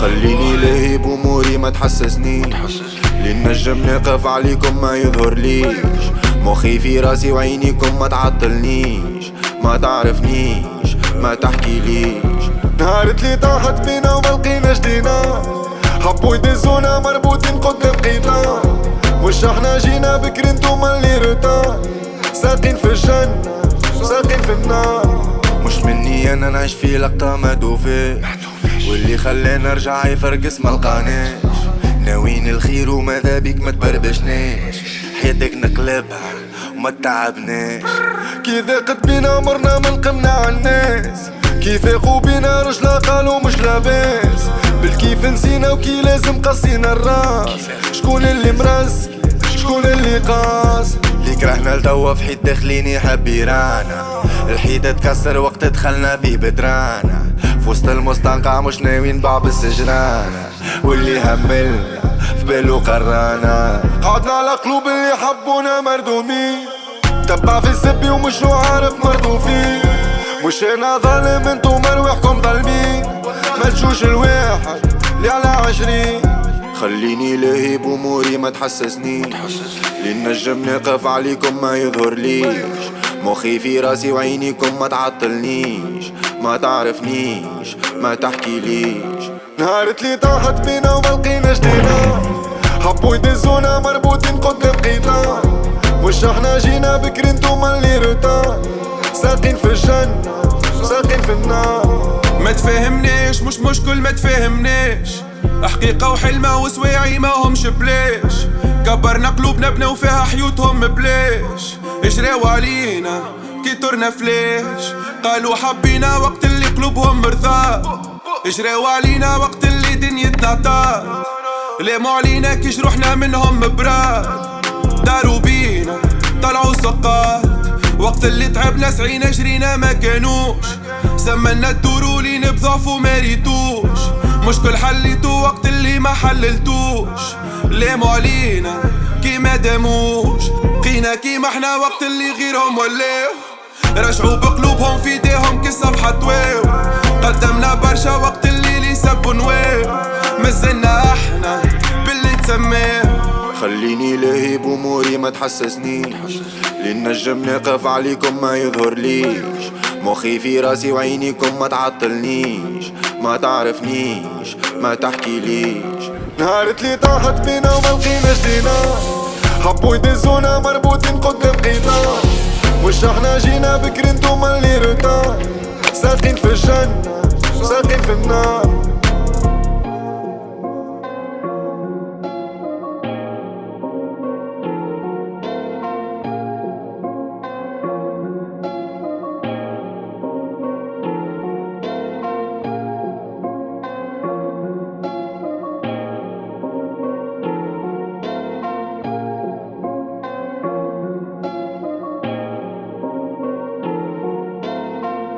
خليني لهيب اموري ما تحسسنيش للنجم ناقف عليكم ما يظهر ليش مخي في راسي وعينيكم ما تعطلنيش. ما تعرفنيش ما تحكي ليش نهار اللي طاحت بينا وما لقيناش دينا. حبوا يدزونا مربوطين قدام قيطان مش إحنا جينا بكري انتوما اللي رطان ساقين في الجنة ساقين في النار. مش مني أنا نعيش في لقطة ما دوفيش. واللي خلاني أرجع يفرقس ما لقاناش ناويين الخير وماذا بيك ما تبربشناش حياتك نقلبها وما تعبناش كي ضاقت بينا عمرنا ما نقمنا عالناس كي فاقوا بينا رجلا قالوا مش لاباس. بالكيف نسينا وكي لازم قصينا الراس. شكون اللي مرزق شكون اللي قاس؟ اللي كرهنا لتوا في حيط داخليني حبيرانا الحيط اتكسر وقت دخلنا فيه بدرانا. وسط المستنقع مش ناويين بعض السجرانة واللي هملنا في بالو قرانا قعدنا على قلوب اللي حبونا مردومين. تبع في الزبي ومش عارف مردوفين مش أنا ظالم انتو مروحكم ظالمين. ما تجوش الواحد اللي على عشرين. خليني لهيب اموري ما تحسسنيش للنجم ناقف عليكم ما يظهر ليش مخي في راسي وعينيكم ما تعطلنيش. ما تعرفنيش ما تحكي ليش نهار اللي طاحت بينا وما لقيناش دينا. حبوا يدزونا مربوطين قدام قيطان مش إحنا جينا بكري انتوما اللي رطان ساقين في الجنة ساقين في النار. ما تفهمنيش مش مشكل ما تفهمنيش. حقيقة وحلمة وسواعي ما همش بلاش كبرنا قلوبنا بنا وفيها حيوتهم بلاش اجراو علينا كي ترنا فلاش قالوا حبينا وقت اللي قلوبهم مرضات اجراو علينا وقت اللي دنيتنا طار لاموا علينا كي جروحنا منهم براد داروا بينا طلعوا سقات وقت اللي تعبنا سعينا جرينا ما كانوش. سمنا الدور لين بضعف وما ريتوش. مشكل حليتو وقت اللي ما حللتوش. لاموا علينا كي ما داموش. بقينا كيما إحنا وقت اللي غيرهم ولاو رجعوا بقلوبهم في ايديهم كي الصفحة تواو قدمنا برشا وقت اللي لي سبوا نواو مازلنا إحنا باللي تسماو خليني لهيب اموري ما تحسسنيش. للنجم ناقف عليكم ما يظهر ليش مخي في راسي وعينيكم ما تعطلنيش. ما تعرفنيش ما تحكي ليش نهار اللي طاحت بينا وما لقيناش دينا. حبوا يدزونا مربوطين قدام مش إحنا جينا بكري انتوما اللي رطان ساقين في الجنة ساقين في النار.